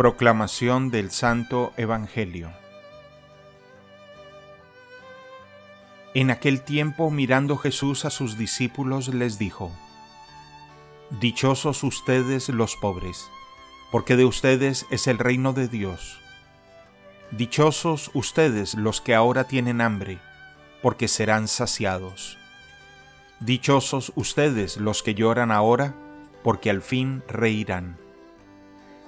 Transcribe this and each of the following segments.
Proclamación del Santo Evangelio En aquel tiempo mirando Jesús a sus discípulos les dijo, Dichosos ustedes los pobres, porque de ustedes es el reino de Dios. Dichosos ustedes los que ahora tienen hambre, porque serán saciados. Dichosos ustedes los que lloran ahora, porque al fin reirán.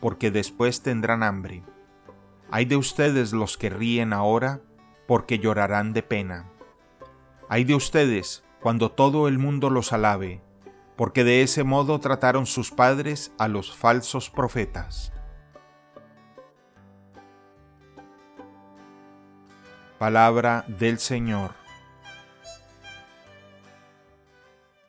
porque después tendrán hambre. Hay de ustedes los que ríen ahora, porque llorarán de pena. Hay de ustedes cuando todo el mundo los alabe, porque de ese modo trataron sus padres a los falsos profetas. Palabra del Señor.